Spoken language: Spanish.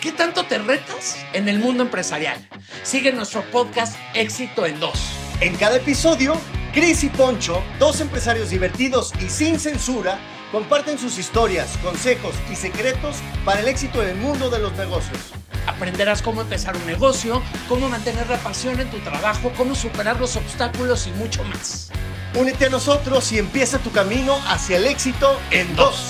¿Qué tanto te retas en el mundo empresarial? Sigue nuestro podcast Éxito en Dos. En cada episodio, Chris y Poncho, dos empresarios divertidos y sin censura, comparten sus historias, consejos y secretos para el éxito en el mundo de los negocios. Aprenderás cómo empezar un negocio, cómo mantener la pasión en tu trabajo, cómo superar los obstáculos y mucho más. Únete a nosotros y empieza tu camino hacia el éxito en dos.